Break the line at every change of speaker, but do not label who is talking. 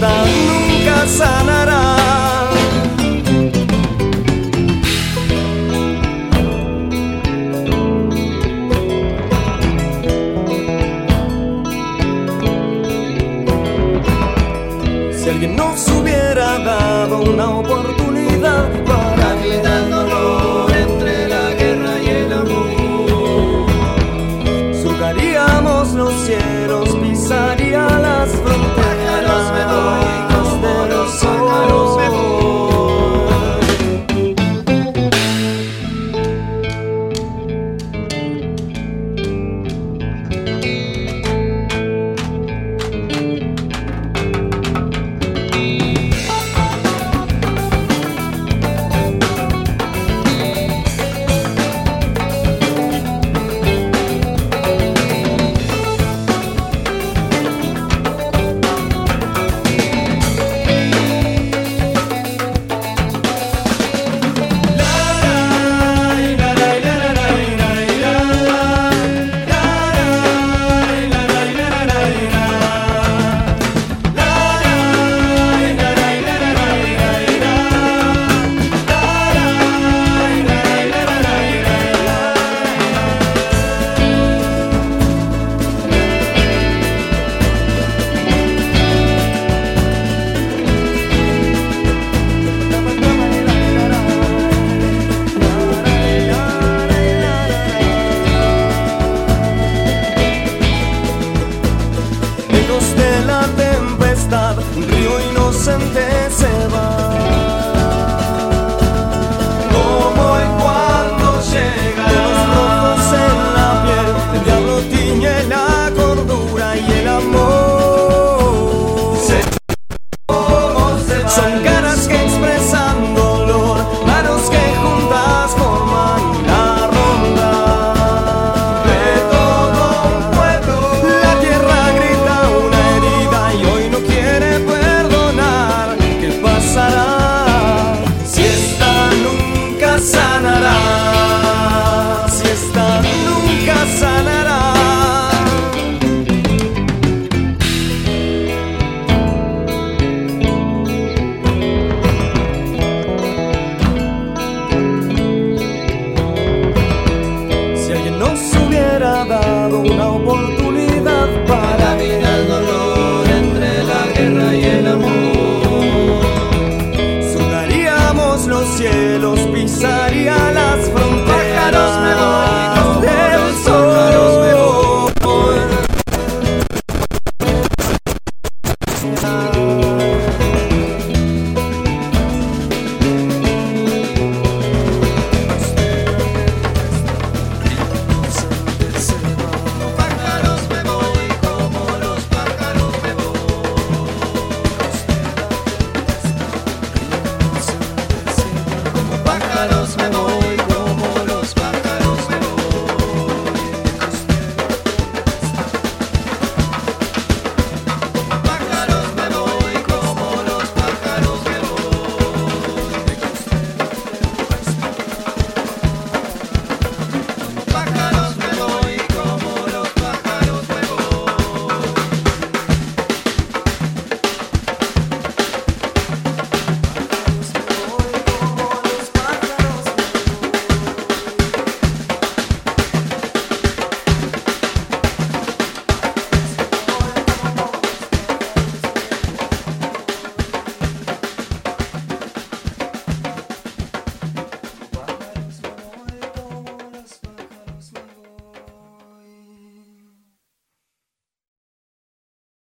nunca sanará. Si alguien nos hubiera dado una oportunidad se.